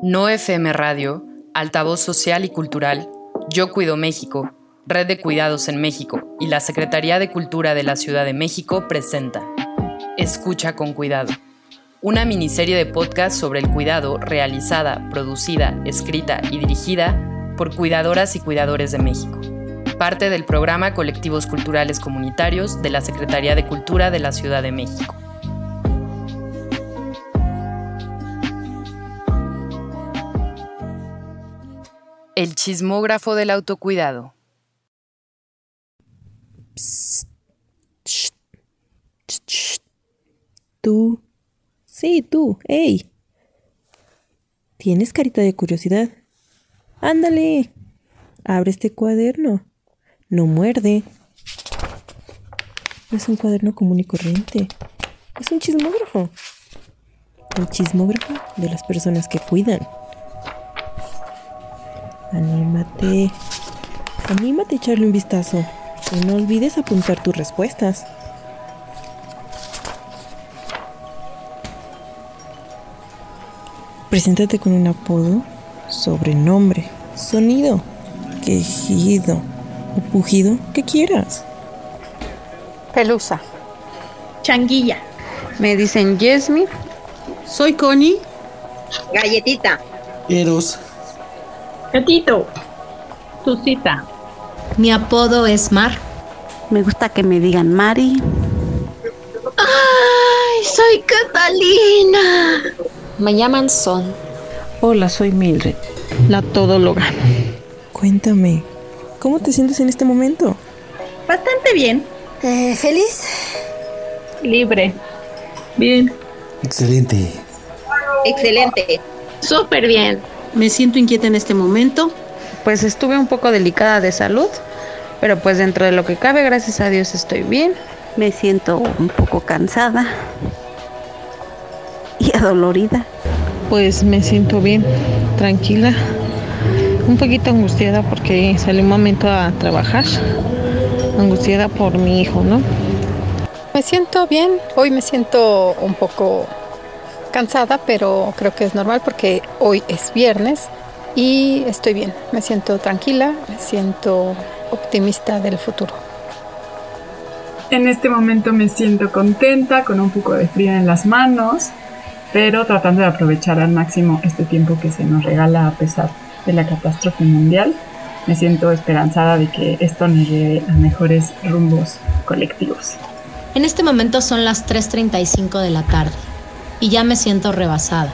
No FM Radio, Altavoz Social y Cultural, Yo Cuido México, Red de Cuidados en México y la Secretaría de Cultura de la Ciudad de México presenta Escucha con Cuidado, una miniserie de podcast sobre el cuidado realizada, producida, escrita y dirigida por cuidadoras y cuidadores de México, parte del programa Colectivos Culturales Comunitarios de la Secretaría de Cultura de la Ciudad de México. El chismógrafo del autocuidado. Tú. Sí, tú. ¡Ey! Tienes carita de curiosidad. Ándale. Abre este cuaderno. No muerde. No es un cuaderno común y corriente. Es un chismógrafo. El chismógrafo de las personas que cuidan. Anímate. Anímate a echarle un vistazo. Y no olvides apuntar tus respuestas. Preséntate con un apodo, sobrenombre, sonido, quejido o pujido que quieras. Pelusa. Changuilla. Me dicen Yesmi. Soy Connie. Galletita. Eros. Gatito. Susita. Mi apodo es Mar. Me gusta que me digan Mari. ¡Ay! Soy Catalina. Me llaman Son. Hola, soy Mildred, la todóloga. Cuéntame, ¿cómo te sientes en este momento? Bastante bien. Eh, ¿Feliz? Libre. Bien. Excelente. Excelente. Súper bien. Me siento inquieta en este momento. Pues estuve un poco delicada de salud, pero pues dentro de lo que cabe, gracias a Dios estoy bien. Me siento un poco cansada y adolorida. Pues me siento bien, tranquila, un poquito angustiada porque salí un momento a trabajar, angustiada por mi hijo, ¿no? Me siento bien, hoy me siento un poco cansada, pero creo que es normal porque hoy es viernes y estoy bien, me siento tranquila, me siento optimista del futuro. En este momento me siento contenta, con un poco de frío en las manos, pero tratando de aprovechar al máximo este tiempo que se nos regala a pesar de la catástrofe mundial. Me siento esperanzada de que esto nos lleve a mejores rumbos colectivos. En este momento son las 3.35 de la tarde y ya me siento rebasada.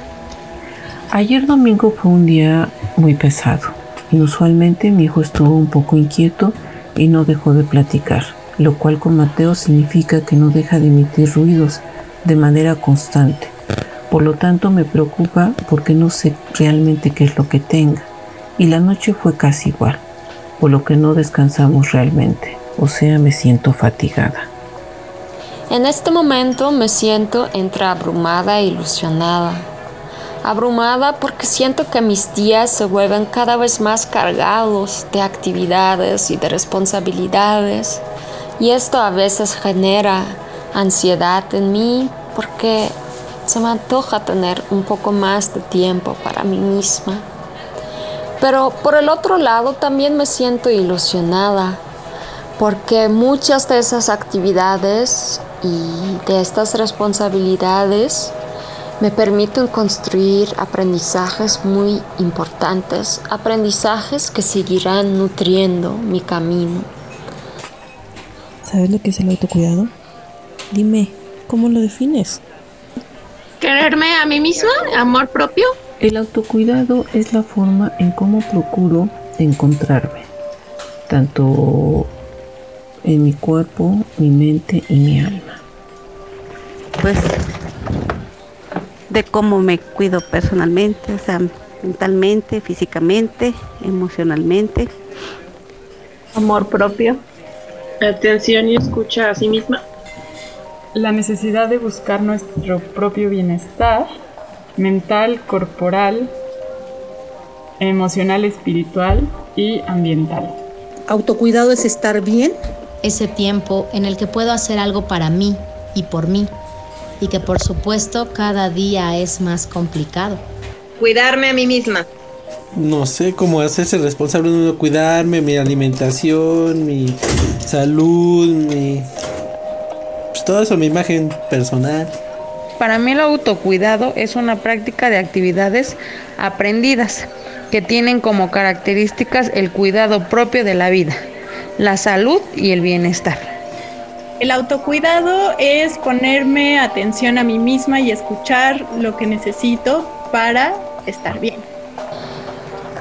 Ayer domingo fue un día muy pesado. Inusualmente mi hijo estuvo un poco inquieto y no dejó de platicar, lo cual con Mateo significa que no deja de emitir ruidos de manera constante. Por lo tanto me preocupa porque no sé realmente qué es lo que tenga. Y la noche fue casi igual, por lo que no descansamos realmente, o sea, me siento fatigada. En este momento me siento entre abrumada e ilusionada. Abrumada porque siento que mis días se vuelven cada vez más cargados de actividades y de responsabilidades. Y esto a veces genera ansiedad en mí porque se me antoja tener un poco más de tiempo para mí misma. Pero por el otro lado también me siento ilusionada porque muchas de esas actividades y de estas responsabilidades me permiten construir aprendizajes muy importantes, aprendizajes que seguirán nutriendo mi camino. ¿Sabes lo que es el autocuidado? Dime, ¿cómo lo defines? Quererme a mí misma, amor propio. El autocuidado es la forma en cómo procuro encontrarme, tanto en mi cuerpo, mi mente y mi alma. Pues de cómo me cuido personalmente, o sea, mentalmente, físicamente, emocionalmente. Amor propio. Atención y escucha a sí misma. La necesidad de buscar nuestro propio bienestar mental, corporal, emocional, espiritual y ambiental. Autocuidado es estar bien. Ese tiempo en el que puedo hacer algo para mí y por mí y que por supuesto cada día es más complicado. Cuidarme a mí misma. No sé cómo hacerse responsable de uno, cuidarme, mi alimentación, mi salud, mi. Pues todo eso, mi imagen personal. Para mí el autocuidado es una práctica de actividades aprendidas que tienen como características el cuidado propio de la vida, la salud y el bienestar. El autocuidado es ponerme atención a mí misma y escuchar lo que necesito para estar bien.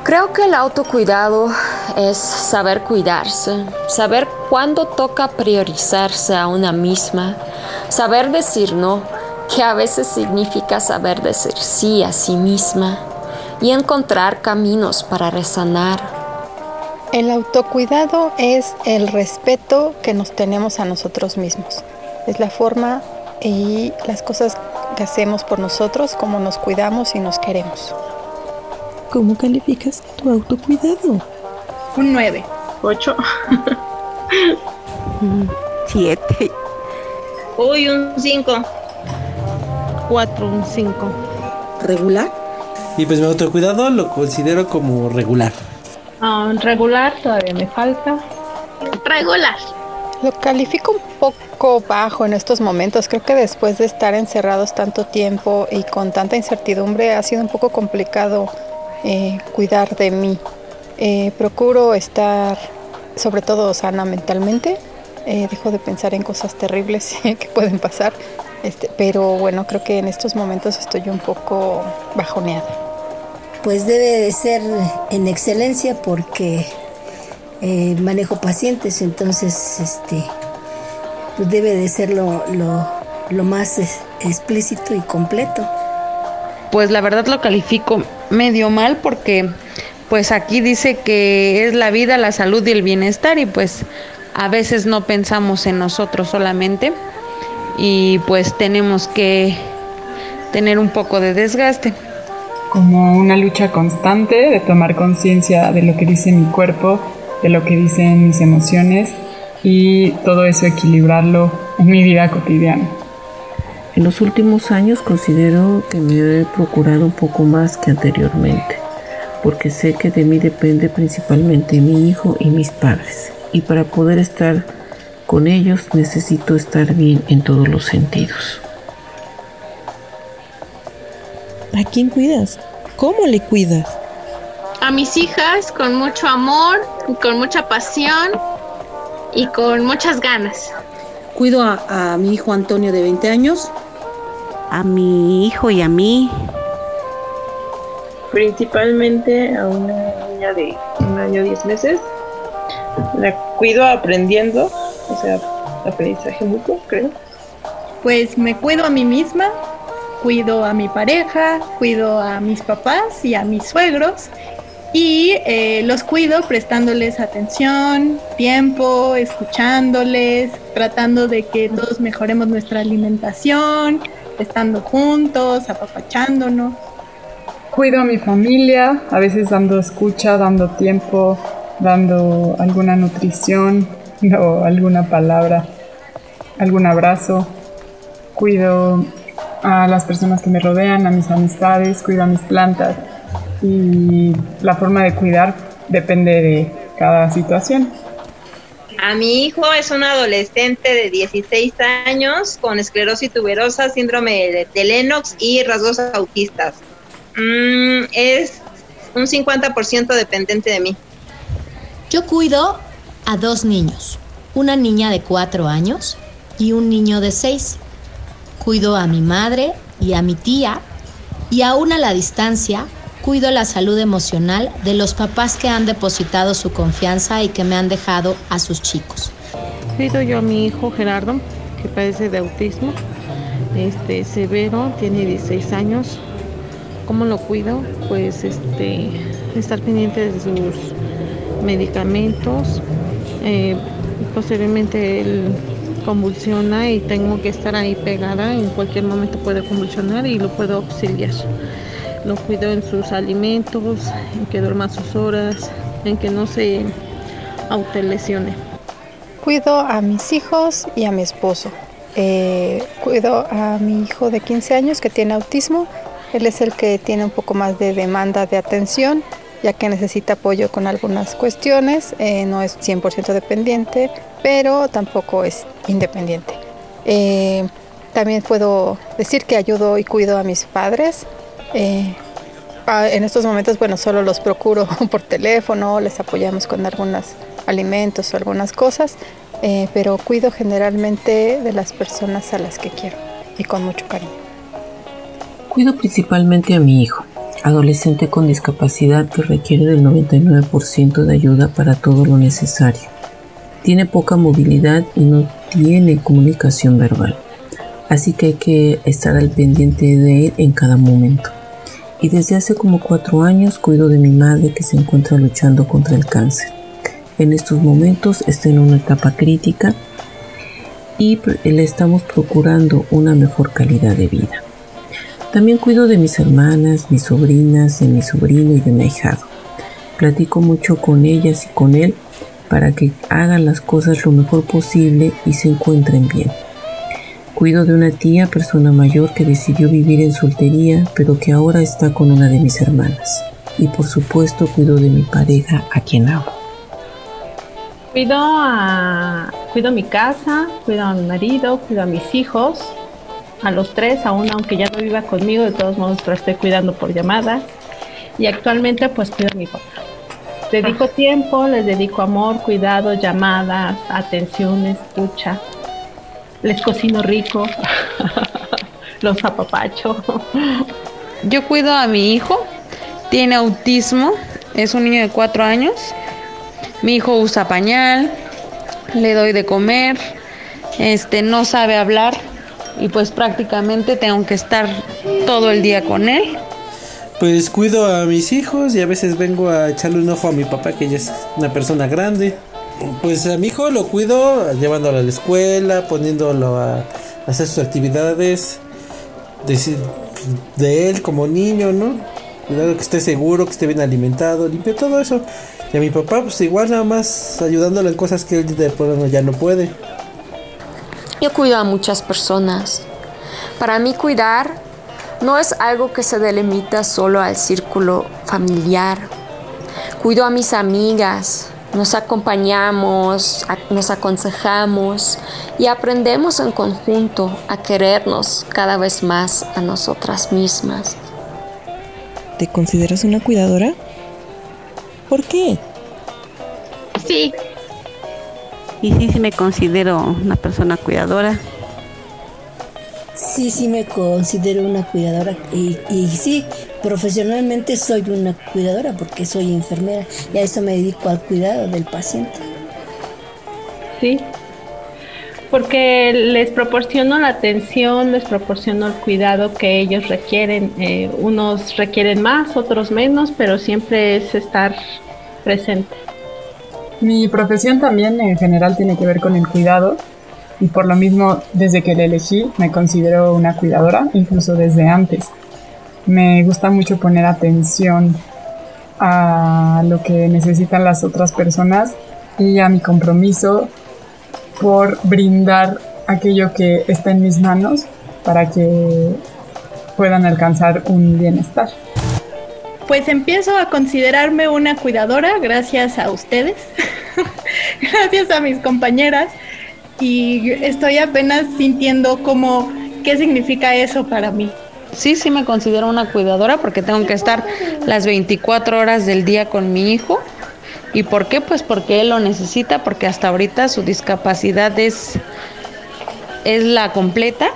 Creo que el autocuidado es saber cuidarse, saber cuándo toca priorizarse a una misma, saber decir no, que a veces significa saber decir sí a sí misma y encontrar caminos para resanar. El autocuidado es el respeto que nos tenemos a nosotros mismos. Es la forma y las cosas que hacemos por nosotros, cómo nos cuidamos y nos queremos. ¿Cómo calificas tu autocuidado? Un 9. 8. 7. Uy, un 5. 4, un 5. ¿Regular? Y pues mi autocuidado lo considero como regular. Ah, regular, todavía me falta. Regular. Lo califico un poco bajo en estos momentos. Creo que después de estar encerrados tanto tiempo y con tanta incertidumbre ha sido un poco complicado eh, cuidar de mí. Eh, procuro estar sobre todo sana mentalmente. Eh, dejo de pensar en cosas terribles que pueden pasar. Este, pero bueno, creo que en estos momentos estoy un poco bajoneada. Pues debe de ser en excelencia porque eh, manejo pacientes, entonces este, pues debe de ser lo, lo, lo más explícito y completo. Pues la verdad lo califico medio mal porque pues aquí dice que es la vida, la salud y el bienestar y pues a veces no pensamos en nosotros solamente y pues tenemos que tener un poco de desgaste. Como una lucha constante de tomar conciencia de lo que dice mi cuerpo, de lo que dicen mis emociones y todo eso equilibrarlo en mi vida cotidiana. En los últimos años considero que me he procurado un poco más que anteriormente, porque sé que de mí depende principalmente mi hijo y mis padres, y para poder estar con ellos necesito estar bien en todos los sentidos. ¿A quién cuidas? ¿Cómo le cuidas? A mis hijas con mucho amor, y con mucha pasión y con muchas ganas. Cuido a, a mi hijo Antonio de 20 años. A mi hijo y a mí. Principalmente a una niña de un año 10 meses. La cuido aprendiendo, o sea, aprendizaje mutuo, creo. Pues me cuido a mí misma, cuido a mi pareja, cuido a mis papás y a mis suegros y eh, los cuido prestándoles atención, tiempo, escuchándoles, tratando de que todos mejoremos nuestra alimentación, estando juntos, apapachándonos. Cuido a mi familia, a veces dando escucha, dando tiempo, dando alguna nutrición o alguna palabra, algún abrazo. Cuido a las personas que me rodean, a mis amistades, cuido a mis plantas y la forma de cuidar depende de cada situación. A mi hijo es un adolescente de 16 años con esclerosis tuberosa, síndrome de, de Lennox y rasgos autistas. Mm, es un 50% dependiente de mí. Yo cuido a dos niños, una niña de cuatro años y un niño de seis. Cuido a mi madre y a mi tía y aún a la distancia cuido la salud emocional de los papás que han depositado su confianza y que me han dejado a sus chicos. Cuido yo a mi hijo Gerardo, que padece de autismo, este severo, tiene 16 años. ¿Cómo lo cuido? Pues este estar pendiente de sus medicamentos. Eh, posteriormente él convulsiona y tengo que estar ahí pegada. En cualquier momento puede convulsionar y lo puedo auxiliar. Lo cuido en sus alimentos, en que duerma sus horas, en que no se autolesione. Cuido a mis hijos y a mi esposo. Eh, cuido a mi hijo de 15 años que tiene autismo Él es el que tiene un poco más de demanda de atención, ya que necesita apoyo con algunas cuestiones. Eh, no es 100% dependiente, pero tampoco es independiente. Eh, también puedo decir que ayudo y cuido a mis padres. Eh, en estos momentos, bueno, solo los procuro por teléfono, les apoyamos con algunos alimentos o algunas cosas, eh, pero cuido generalmente de las personas a las que quiero y con mucho cariño. Cuido principalmente a mi hijo, adolescente con discapacidad que requiere del 99% de ayuda para todo lo necesario. Tiene poca movilidad y no tiene comunicación verbal, así que hay que estar al pendiente de él en cada momento y desde hace como cuatro años cuido de mi madre que se encuentra luchando contra el cáncer. En estos momentos está en una etapa crítica y le estamos procurando una mejor calidad de vida. También cuido de mis hermanas, mis sobrinas, de mi sobrino y de mi ahijado. Platico mucho con ellas y con él para que hagan las cosas lo mejor posible y se encuentren bien. Cuido de una tía, persona mayor que decidió vivir en soltería, pero que ahora está con una de mis hermanas. Y por supuesto cuido de mi pareja, a quien amo. Cuido a, cuido mi casa, cuido a mi marido, cuido a mis hijos, a los tres, aún aunque ya no viva conmigo, de todos modos lo estoy cuidando por llamadas. Y actualmente pues cuido a mi papá. Dedico tiempo, les dedico amor, cuidado, llamadas, atención, escucha les cocino rico, los apapacho. Yo cuido a mi hijo, tiene autismo, es un niño de cuatro años. Mi hijo usa pañal, le doy de comer, este no sabe hablar. Y pues prácticamente tengo que estar todo el día con él. Pues cuido a mis hijos y a veces vengo a echarle un ojo a mi papá que ya es una persona grande. Pues a mi hijo lo cuido llevándolo a la escuela, poniéndolo a hacer sus actividades de, de él como niño, ¿no? Cuidado que esté seguro, que esté bien alimentado, limpio, todo eso. Y a mi papá, pues igual nada más ayudándolo en cosas que él de ya no puede. Yo cuido a muchas personas. Para mí cuidar no es algo que se delimita solo al círculo familiar. Cuido a mis amigas, nos acompañamos, nos aconsejamos y aprendemos en conjunto a querernos cada vez más a nosotras mismas. ¿Te consideras una cuidadora? ¿Por qué? Sí. Y sí, sí me considero una persona cuidadora. Sí, sí me considero una cuidadora y, y sí, profesionalmente soy una cuidadora porque soy enfermera y a eso me dedico al cuidado del paciente. Sí, porque les proporciono la atención, les proporciono el cuidado que ellos requieren. Eh, unos requieren más, otros menos, pero siempre es estar presente. Mi profesión también en general tiene que ver con el cuidado y por lo mismo desde que la elegí me considero una cuidadora, incluso desde antes. Me gusta mucho poner atención a lo que necesitan las otras personas y a mi compromiso por brindar aquello que está en mis manos para que puedan alcanzar un bienestar. Pues empiezo a considerarme una cuidadora gracias a ustedes, gracias a mis compañeras y estoy apenas sintiendo cómo qué significa eso para mí. Sí, sí me considero una cuidadora porque tengo que estar las 24 horas del día con mi hijo. ¿Y por qué? Pues porque él lo necesita, porque hasta ahorita su discapacidad es, es la completa,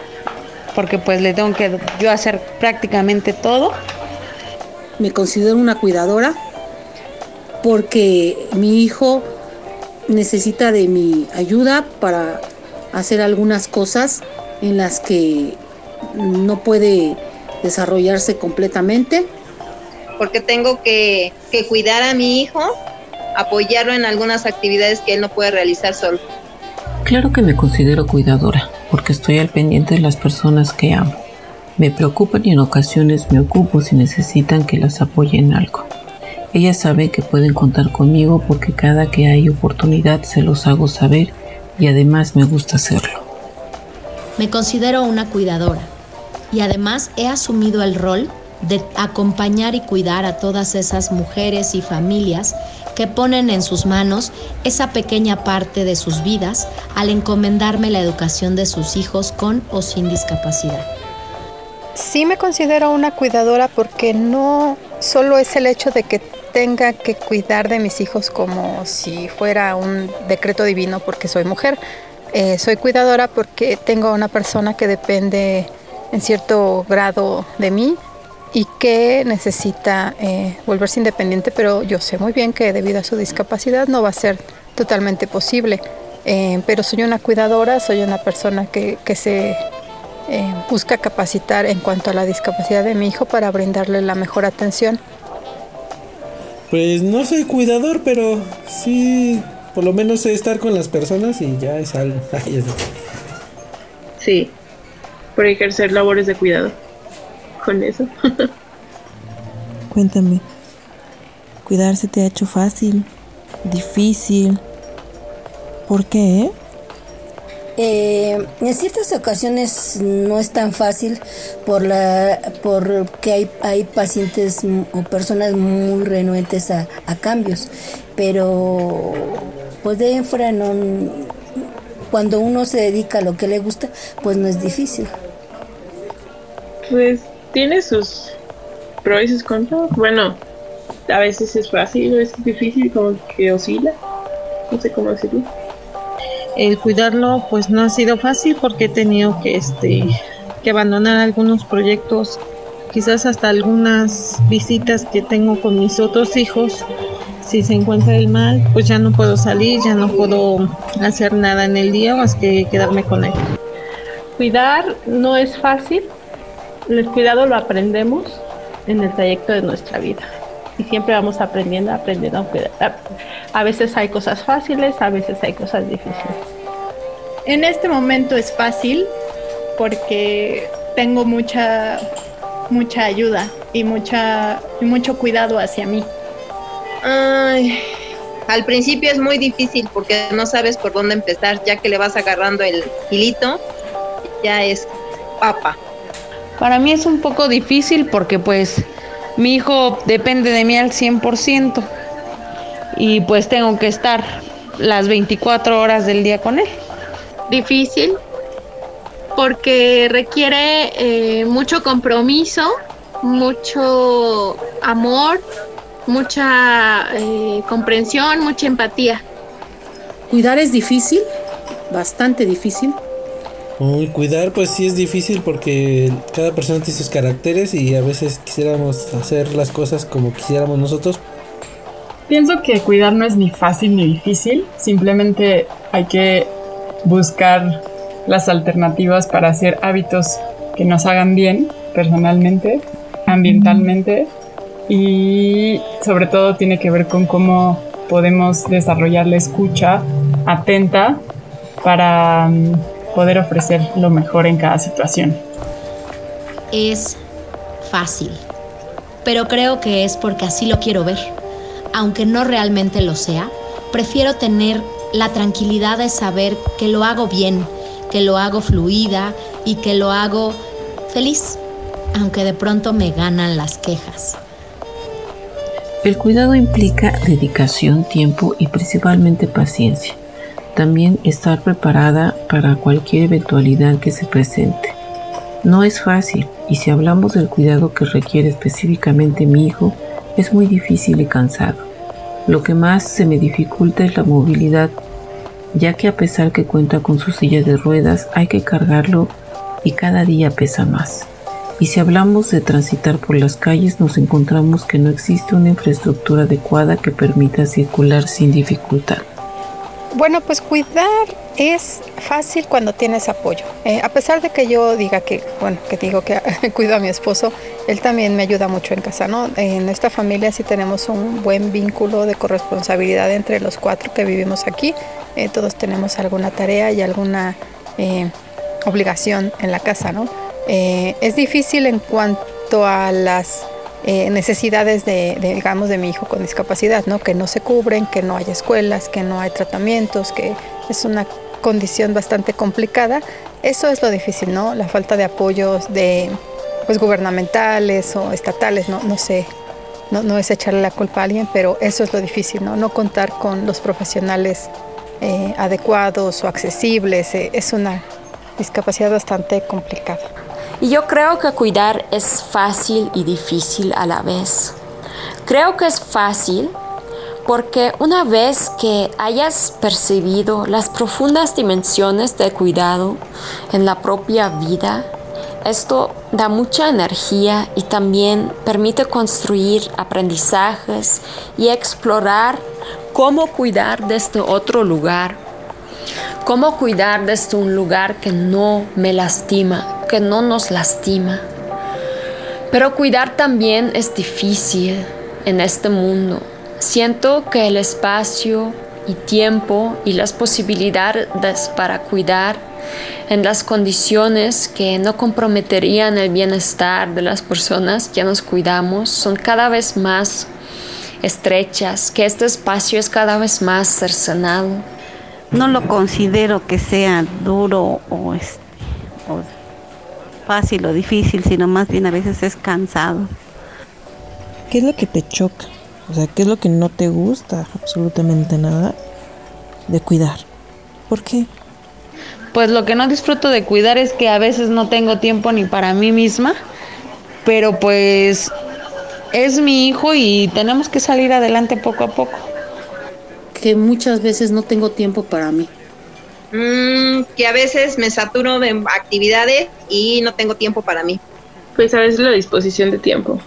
porque pues le tengo que yo hacer prácticamente todo. Me considero una cuidadora porque mi hijo necesita de mi ayuda para hacer algunas cosas en las que no puede desarrollarse completamente. Porque tengo que, que cuidar a mi hijo, apoyarlo en algunas actividades que él no puede realizar solo. Claro que me considero cuidadora, porque estoy al pendiente de las personas que amo. Me preocupan y en ocasiones me ocupo si necesitan que las apoye en algo. Ellas saben que pueden contar conmigo porque cada que hay oportunidad se los hago saber y además me gusta hacerlo. Me considero una cuidadora y además he asumido el rol de acompañar y cuidar a todas esas mujeres y familias que ponen en sus manos esa pequeña parte de sus vidas al encomendarme la educación de sus hijos con o sin discapacidad. Sí me considero una cuidadora porque no solo es el hecho de que tenga que cuidar de mis hijos como si fuera un decreto divino porque soy mujer. Eh, soy cuidadora porque tengo una persona que depende en cierto grado de mí y que necesita eh, volverse independiente, pero yo sé muy bien que debido a su discapacidad no va a ser totalmente posible. Eh, pero soy una cuidadora, soy una persona que, se busca capacitar en cuanto a la discapacidad de mi hijo para brindarle la mejor atención. Pues no soy cuidador, pero sí, por lo menos sé estar con las personas y ya es algo. sí, por ejercer labores de cuidado con eso. Cuéntame, ¿cuidarse te ha hecho fácil, difícil? ¿Por qué? Eh, en ciertas ocasiones no es tan fácil por la porque hay, hay pacientes o personas muy renuentes a, cambios, pero pues de ahí no, cuando uno se dedica a lo que le gusta, pues no es difícil. Pues tiene sus pros y sus contras. Bueno, a veces es fácil, a veces es difícil, como que oscila. No sé cómo decirlo. El cuidarlo pues no ha sido fácil porque he tenido que este que abandonar algunos proyectos, quizás hasta algunas visitas que tengo con mis otros hijos. Si se encuentra el mal, pues ya no puedo salir, ya no puedo hacer nada en el día más que quedarme con él. Cuidar no es fácil, el cuidado lo aprendemos en el trayecto de nuestra vida y siempre vamos aprendiendo, aprendiendo a cuidar. A veces hay cosas fáciles, a veces hay cosas difíciles. En este momento es fácil porque tengo mucha mucha ayuda y mucha y mucho cuidado hacia mí. Ay, al principio es muy difícil porque no sabes por dónde empezar, ya que le vas agarrando el hilito, ya es papa. Para mí es un poco difícil porque pues mi hijo depende de mí al 100% y pues tengo que estar las 24 horas del día con él. Difícil porque requiere eh, mucho compromiso, mucho amor, mucha eh, comprensión, mucha empatía. Cuidar es difícil, bastante difícil, Uy, cuidar pues sí es difícil porque cada persona tiene sus caracteres y a veces quisiéramos hacer las cosas como quisiéramos nosotros. Pienso que cuidar no es ni fácil ni difícil, simplemente hay que buscar las alternativas para hacer hábitos que nos hagan bien personalmente, ambientalmente y sobre todo tiene que ver con cómo podemos desarrollar la escucha atenta para poder ofrecer lo mejor en cada situación. Es fácil, pero creo que es porque así lo quiero ver. Aunque no realmente lo sea, prefiero tener la tranquilidad de saber que lo hago bien, que lo hago fluida y que lo hago feliz, aunque de pronto me ganan las quejas. El cuidado implica dedicación, tiempo y principalmente paciencia. También estar preparada para cualquier eventualidad que se presente. No es fácil y si hablamos del cuidado que requiere específicamente mi hijo, es muy difícil y cansado. Lo que más se me dificulta es la movilidad, ya que a pesar que cuenta con su silla de ruedas, hay que cargarlo y cada día pesa más. Y si hablamos de transitar por las calles, nos encontramos que no existe una infraestructura adecuada que permita circular sin dificultad. Bueno, pues cuidar es fácil cuando tienes apoyo. Eh, a pesar de que yo diga que, bueno, que digo que cuido a mi esposo, él también me ayuda mucho en casa, ¿no? En esta familia sí tenemos un buen vínculo de corresponsabilidad entre los cuatro que vivimos aquí. Eh, todos tenemos alguna tarea y alguna eh, obligación en la casa, ¿no? es difícil en cuanto a las eh, necesidades de, digamos, de mi hijo con discapacidad, ¿no? Que no se cubren, que no hay escuelas, que no hay tratamientos, que es una condición bastante complicada. Eso es lo difícil, ¿no? La falta de apoyos, de, pues gubernamentales o estatales, no, no sé, no, no, es echarle la culpa a alguien, pero eso es lo difícil, no, no contar con los profesionales eh, adecuados o accesibles, eh, es una discapacidad bastante complicada. Y yo creo que cuidar es fácil y difícil a la vez. Creo que es fácil porque una vez que hayas percibido las profundas dimensiones de cuidado en la propia vida, esto da mucha energía y también permite construir aprendizajes y explorar cómo cuidar desde otro lugar, cómo cuidar desde un lugar que no me lastima, que no nos lastima. Pero cuidar también es difícil en este mundo Siento que el espacio y tiempo y las posibilidades para cuidar en las condiciones que no comprometerían el bienestar de las personas que nos cuidamos son cada vez más estrechas, que este espacio es cada vez más cercenado. No lo considero que sea duro o, este, o fácil o difícil, sino más bien a veces es cansado. ¿Qué es lo que te choca? O sea, ¿qué es lo que no te gusta absolutamente nada de cuidar? ¿Por qué? Pues lo que no disfruto de cuidar es que a veces no tengo tiempo ni para mí misma, pero pues es mi hijo y tenemos que salir adelante poco a poco. Que muchas veces no tengo tiempo para mí. Mm, que a veces me saturo de actividades y no tengo tiempo para mí. Pues a veces la disposición de tiempo.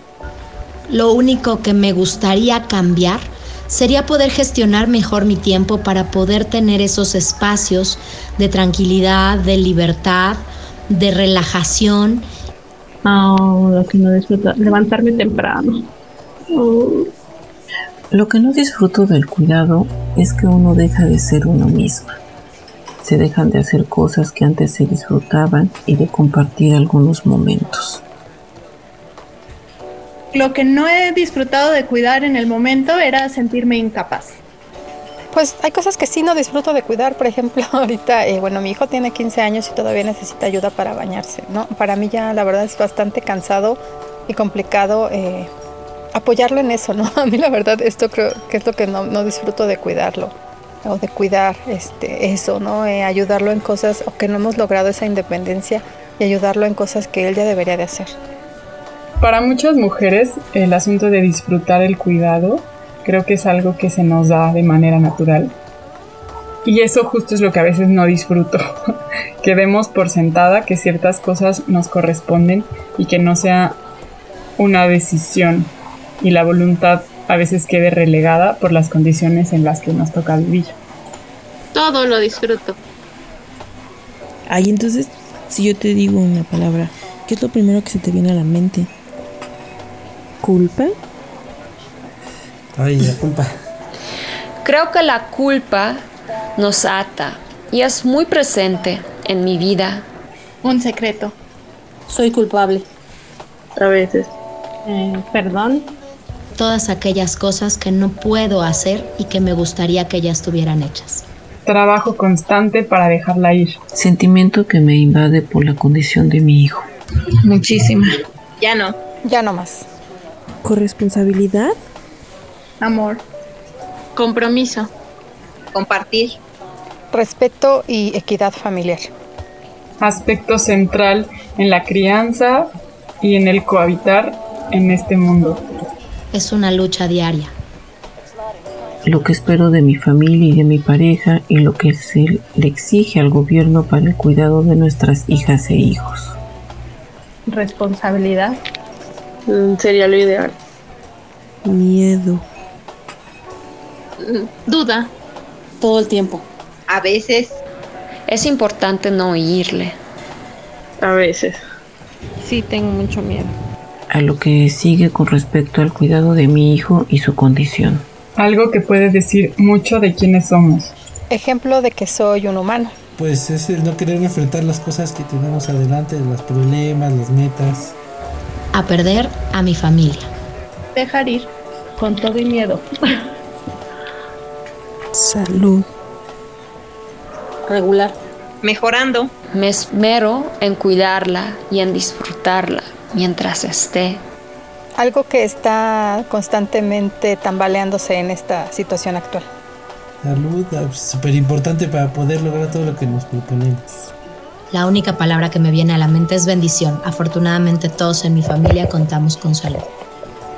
Lo único que me gustaría cambiar sería poder gestionar mejor mi tiempo para poder tener esos espacios de tranquilidad, de libertad, de relajación. Oh, lo que no disfruto, levantarme temprano. Oh. Lo que no disfruto del cuidado es que uno deja de ser uno mismo. Se dejan de hacer cosas que antes se disfrutaban y de compartir algunos momentos lo que no he disfrutado de cuidar en el momento era sentirme incapaz. Pues hay cosas que sí no disfruto de cuidar, por ejemplo, ahorita, eh, bueno, mi hijo tiene 15 años y todavía necesita ayuda para bañarse, ¿no? Para mí ya la verdad es bastante cansado y complicado eh, apoyarlo en eso, ¿no? A mí la verdad esto creo que es lo que no, no disfruto de cuidarlo o de cuidar este, eso, ¿no? Eh, ayudarlo en cosas o que no hemos logrado esa independencia y ayudarlo en cosas que él ya debería de hacer. Para muchas mujeres el asunto de disfrutar el cuidado creo que es algo que se nos da de manera natural. Y eso justo es lo que a veces no disfruto, que demos por sentada que ciertas cosas nos corresponden y que no sea una decisión y la voluntad a veces quede relegada por las condiciones en las que nos toca vivir. Todo lo disfruto. Ay, entonces, si yo te digo una palabra, ¿qué es lo primero que se te viene a la mente? culpa? Ay, la culpa. Creo que la culpa nos ata y es muy presente en mi vida. Un secreto. Soy culpable. A veces. Eh, perdón. Todas aquellas cosas que no puedo hacer y que me gustaría que ya estuvieran hechas. Trabajo constante para dejarla ir. Sentimiento que me invade por la condición de mi hijo. Muchísima. Ya no. Ya no más. Corresponsabilidad. Amor. Compromiso. Compartir. Respeto y equidad familiar. Aspecto central en la crianza y en el cohabitar en este mundo. Es una lucha diaria. Lo que espero de mi familia y de mi pareja y lo que se le exige al gobierno para el cuidado de nuestras hijas e hijos. Responsabilidad. Mm, sería lo ideal. Miedo. Duda. Todo el tiempo. A veces. Es importante no oírle. A veces. Sí, tengo mucho miedo. A lo que sigue con respecto al cuidado de mi hijo y su condición. Algo que puede decir mucho de quiénes somos. Ejemplo de que soy un humano. Pues es el no querer enfrentar las cosas que tenemos adelante, los problemas, las metas a perder a mi familia. Dejar ir con todo y miedo. Salud. Regular. Mejorando. Me esmero en cuidarla y en disfrutarla, mientras esté. Algo que está constantemente tambaleándose en esta situación actual. Salud, súper importante para poder lograr todo lo que nos proponemos. La única palabra que me viene a la mente es bendición. Afortunadamente todos en mi familia contamos con salud.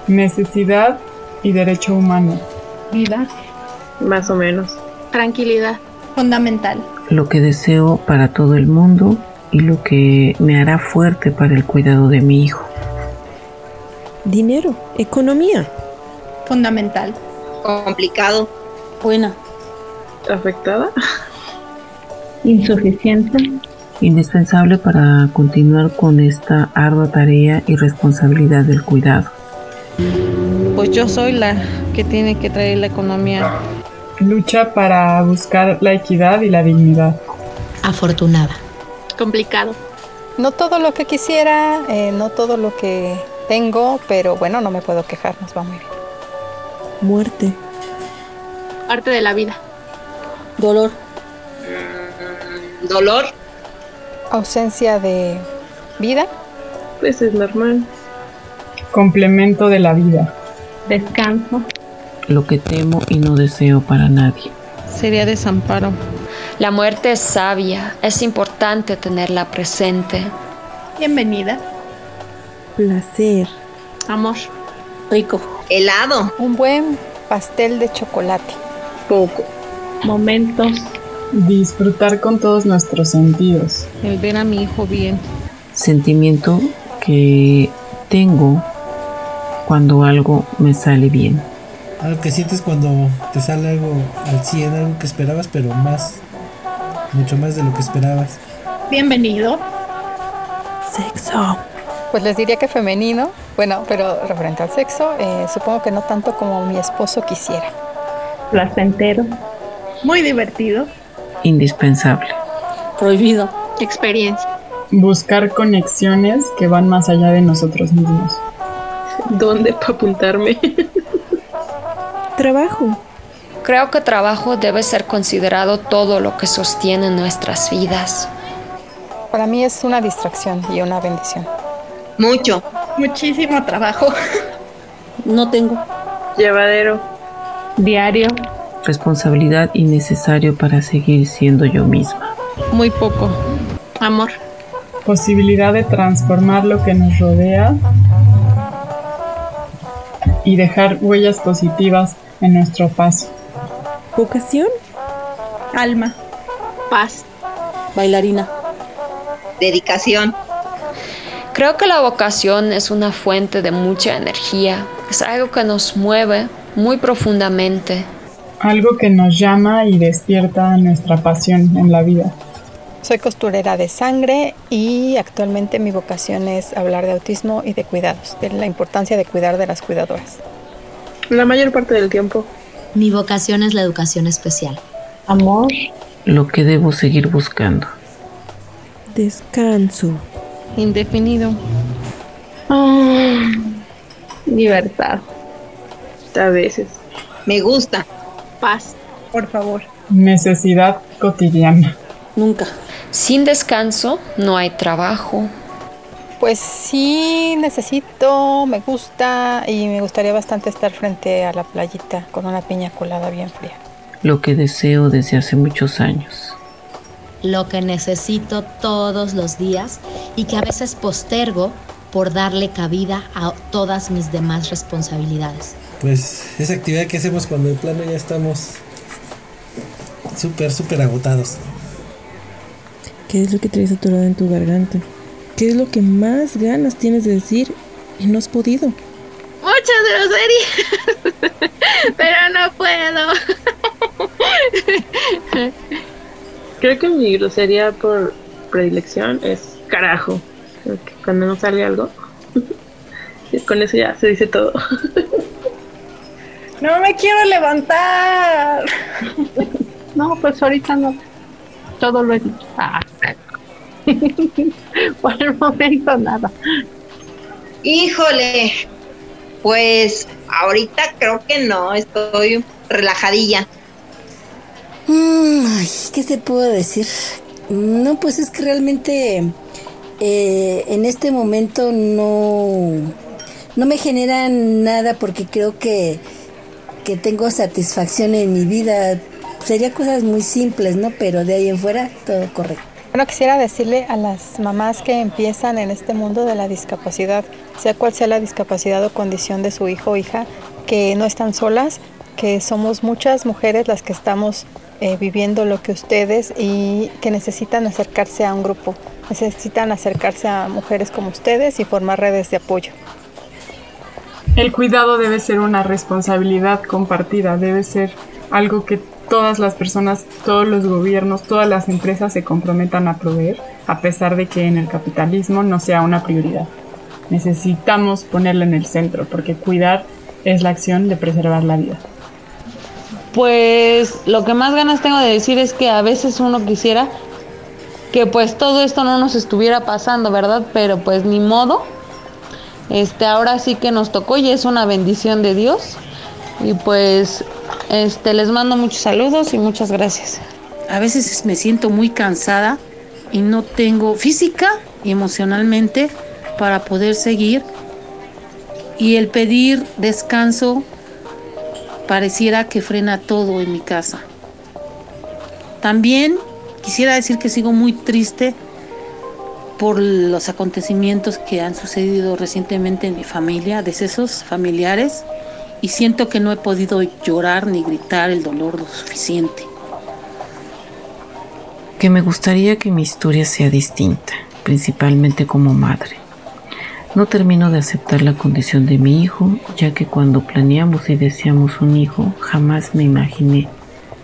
Necesidad y derecho humano. Vida. Más o menos. Tranquilidad. Fundamental. Lo que deseo para todo el mundo y lo que me hará fuerte para el cuidado de mi hijo. Dinero, economía. Fundamental. Complicado. Buena. ¿Afectada? Insuficiente. Indispensable para continuar con esta ardua tarea y responsabilidad del cuidado. Pues yo soy la que tiene que traer la economía. Lucha para buscar la equidad y la dignidad. Afortunada. Complicado. No todo lo que quisiera, eh, no todo lo que tengo, pero bueno, no me puedo quejar, nos va muy bien. Muerte. Parte de la vida. Dolor. Dolor. Ausencia de vida. Pues es normal. Complemento de la vida. Descanso. Lo que temo y no deseo para nadie. Sería desamparo. La muerte es sabia, es importante tenerla presente. Bienvenida. Placer. Amor. Rico. Helado. Un buen pastel de chocolate. Poco. Momentos. Disfrutar con todos nuestros sentidos. El ver a mi hijo bien. Sentimiento que tengo cuando algo me sale bien. Algo que sientes cuando te sale algo al 100, algo que esperabas, pero más, mucho más de lo que esperabas. Bienvenido. Sexo. Pues les diría que femenino, bueno, pero referente al sexo, eh, supongo que no tanto como mi esposo quisiera. Placentero. Muy divertido. Indispensable. Prohibido. Experiencia. Buscar conexiones que van más allá de nosotros mismos. ¿Dónde para apuntarme? Trabajo. Creo que trabajo debe ser considerado todo lo que sostiene nuestras vidas. Para mí es una distracción y una bendición. Mucho. Muchísimo trabajo. No tengo. Llevadero. Diario. Responsabilidad y necesario para seguir siendo yo misma. Muy poco. Amor. Posibilidad de transformar lo que nos rodea y dejar huellas positivas en nuestro paso. Vocación. Alma. Paz. Bailarina. Dedicación. Creo que la vocación es una fuente de mucha energía, es algo que nos mueve muy profundamente. Algo que nos llama y despierta nuestra pasión en la vida. Soy costurera de sangre y actualmente mi vocación es hablar de autismo y de cuidados, de la importancia de cuidar de las cuidadoras. La mayor parte del tiempo. Mi vocación es la educación especial. Amor. Lo que debo seguir buscando. Descanso. Indefinido. Ah, libertad. A veces. Me gusta. Paz. Por favor. Necesidad cotidiana. Nunca. Sin descanso no hay trabajo. Pues sí, necesito, me gusta y me gustaría bastante estar frente a la playita con una piña colada bien fría. Lo que deseo desde hace muchos años. Lo que necesito todos los días y que a veces postergo por darle cabida a todas mis demás responsabilidades. Pues esa actividad que hacemos cuando de plano ya estamos súper, súper agotados. ¿Qué es lo que traes atorado en tu garganta? ¿Qué es lo que más ganas tienes de decir y no has podido? Muchas groserías. Pero no puedo. Creo que mi grosería por predilección es carajo. Porque cuando no sale algo, con eso ya se dice todo. No me quiero levantar. No, pues ahorita no. Todo lo he dicho. Ah. Por el momento nada. Híjole. Pues ahorita creo que no, estoy relajadilla. Mm, ay, ¿qué te puedo decir? No, pues es que realmente eh, en este momento no, no me genera nada porque creo que, que tengo satisfacción en mi vida. Sería cosas muy simples, ¿no? Pero de ahí en fuera todo correcto. Bueno, quisiera decirle a las mamás que empiezan en este mundo de la discapacidad, sea cual sea la discapacidad o condición de su hijo o hija, que no están solas, que somos muchas mujeres las que estamos eh, viviendo lo que ustedes y que necesitan acercarse a un grupo, necesitan acercarse a mujeres como ustedes y formar redes de apoyo. El cuidado debe ser una responsabilidad compartida, debe ser algo que todas las personas, todos los gobiernos, todas las empresas se comprometan a proveer, a pesar de que en el capitalismo no sea una prioridad. Necesitamos ponerlo en el centro, porque cuidar es la acción de preservar la vida. Pues lo que más ganas tengo de decir es que a veces uno quisiera que pues todo esto no nos estuviera pasando, ¿verdad? Pero pues ni modo. Este, ahora sí que nos tocó y es una bendición de Dios. Y pues este les mando muchos saludos y muchas gracias. A veces me siento muy cansada y no tengo física y emocionalmente para poder seguir. Y el pedir descanso pareciera que frena todo en mi casa. También quisiera decir que sigo muy triste por los acontecimientos que han sucedido recientemente en mi familia, decesos familiares, y siento que no he podido llorar ni gritar el dolor lo suficiente. Que me gustaría que mi historia sea distinta, principalmente como madre. No termino de aceptar la condición de mi hijo, ya que cuando planeamos y deseamos un hijo, jamás me imaginé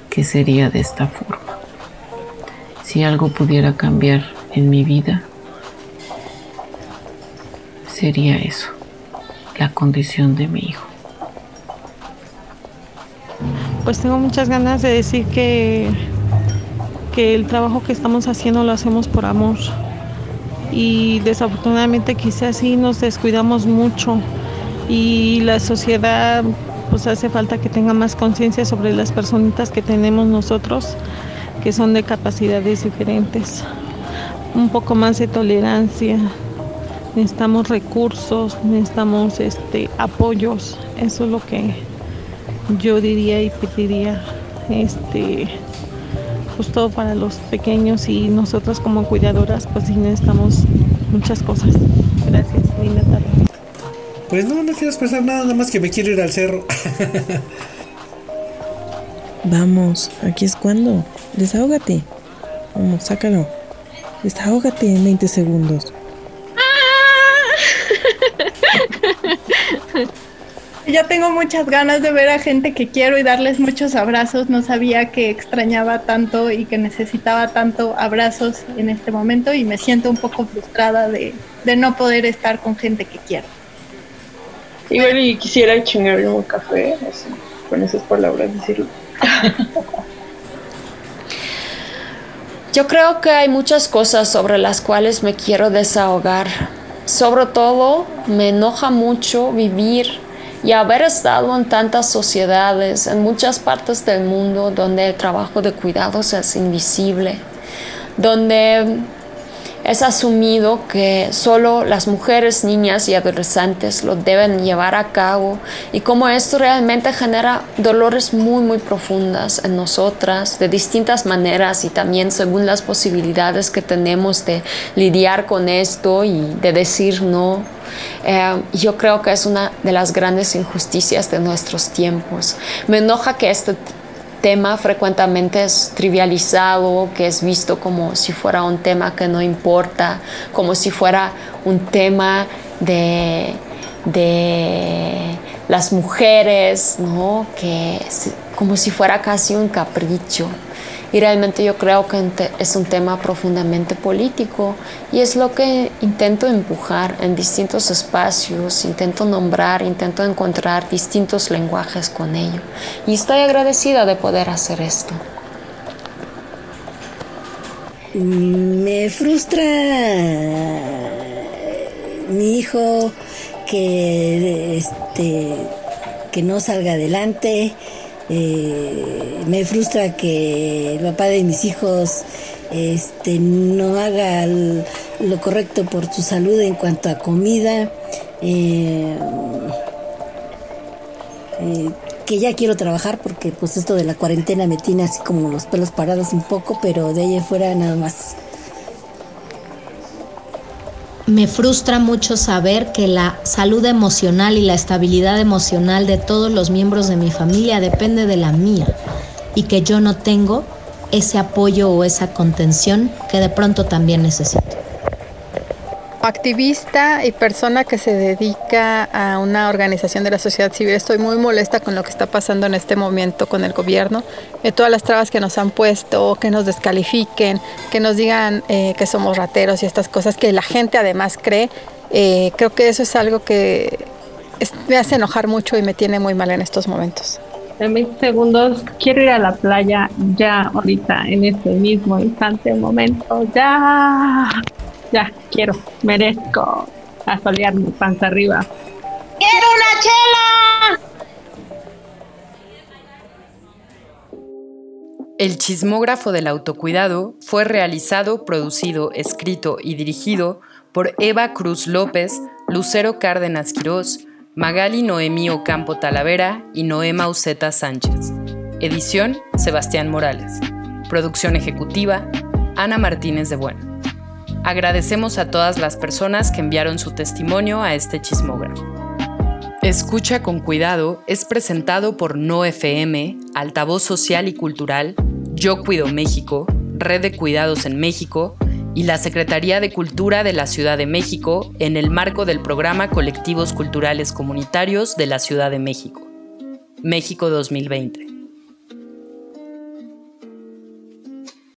que sería de esta forma. Si algo pudiera cambiar en mi vida, sería eso, la condición de mi hijo. Pues tengo muchas ganas de decir que, que el trabajo que estamos haciendo lo hacemos por amor. Y desafortunadamente quizás sí nos descuidamos mucho y la sociedad pues hace falta que tenga más conciencia sobre las personitas que tenemos nosotros que son de capacidades diferentes. Un poco más de tolerancia. Necesitamos recursos, necesitamos este apoyos. Eso es lo que yo diría y pediría este pues todo para los pequeños y nosotros como cuidadoras pues sí necesitamos muchas cosas. Gracias, linda tarde. Pues no, no quiero expresar nada, nada más que me quiero ir al cerro. Vamos, aquí es cuando. Desahógate. Vamos, sácalo. Desahógate en 20 segundos. Ya tengo muchas ganas de ver a gente que quiero y darles muchos abrazos. No sabía que extrañaba tanto y que necesitaba tanto abrazos en este momento y me siento un poco frustrada de, de no poder estar con gente que quiero. Igual y quisiera chingarle un café, así, con esas palabras decirlo. Yo creo que hay muchas cosas sobre las cuales me quiero desahogar. Sobre todo, me enoja mucho vivir y haber estado en tantas sociedades, en muchas partes del mundo donde el trabajo de cuidados es invisible, donde es asumido que solo las mujeres, niñas y adolescentes lo deben llevar a cabo y como esto realmente genera dolores muy muy profundas en nosotras de distintas maneras y también según las posibilidades que tenemos de lidiar con esto y de decir no. Eh, yo creo que es una de las grandes injusticias de nuestros tiempos. Me enoja que este tema frecuentemente es trivializado, que es visto como si fuera un tema que no importa, como si fuera un tema de, de las mujeres, ¿no? que como si fuera casi un capricho. Y realmente yo creo que es un tema profundamente político y es lo que intento empujar en distintos espacios, intento nombrar, intento encontrar distintos lenguajes con ello. Y estoy agradecida de poder hacer esto. Me frustra mi hijo que este que no salga adelante, Eh, me frustra que el papá de mis hijos este, no haga lo correcto por su salud en cuanto a comida. Eh, eh, que ya quiero trabajar porque pues esto de la cuarentena me tiene así como los pelos parados un poco, pero de ahí afuera nada más. Me frustra mucho saber que la salud emocional y la estabilidad emocional de todos los miembros de mi familia depende de la mía y que yo no tengo ese apoyo o esa contención que de pronto también necesito. Activista y persona que se dedica a una organización de la sociedad civil, estoy muy molesta con lo que está pasando en este momento con el gobierno, de todas las trabas que nos han puesto, que nos descalifiquen, que nos digan eh, que somos rateros y estas cosas que la gente además cree. Eh, creo que eso es algo que me hace enojar mucho y me tiene muy mal en estos momentos en 20 segundos, quiero ir a la playa ya, ahorita, en este mismo instante, momento, ya, ya, quiero, merezco asolear mi panza arriba. ¡Quiero una chela! El chismógrafo del autocuidado fue realizado, producido, escrito y dirigido por Eva Cruz López, Lucero Cárdenas Quirós, Magali Noemí Ocampo Talavera y Noema Uceta Sánchez. Edición Sebastián Morales. Producción ejecutiva Ana Martínez de Bueno. Agradecemos a todas las personas que enviaron su testimonio a este chismógrafo. Escucha con cuidado es presentado por No FM, Altavoz Social y Cultural, Yo Cuido México, Red de Cuidados en México, y la Secretaría de Cultura de la Ciudad de México en el marco del programa Colectivos Culturales Comunitarios de la Ciudad de México. México 2020.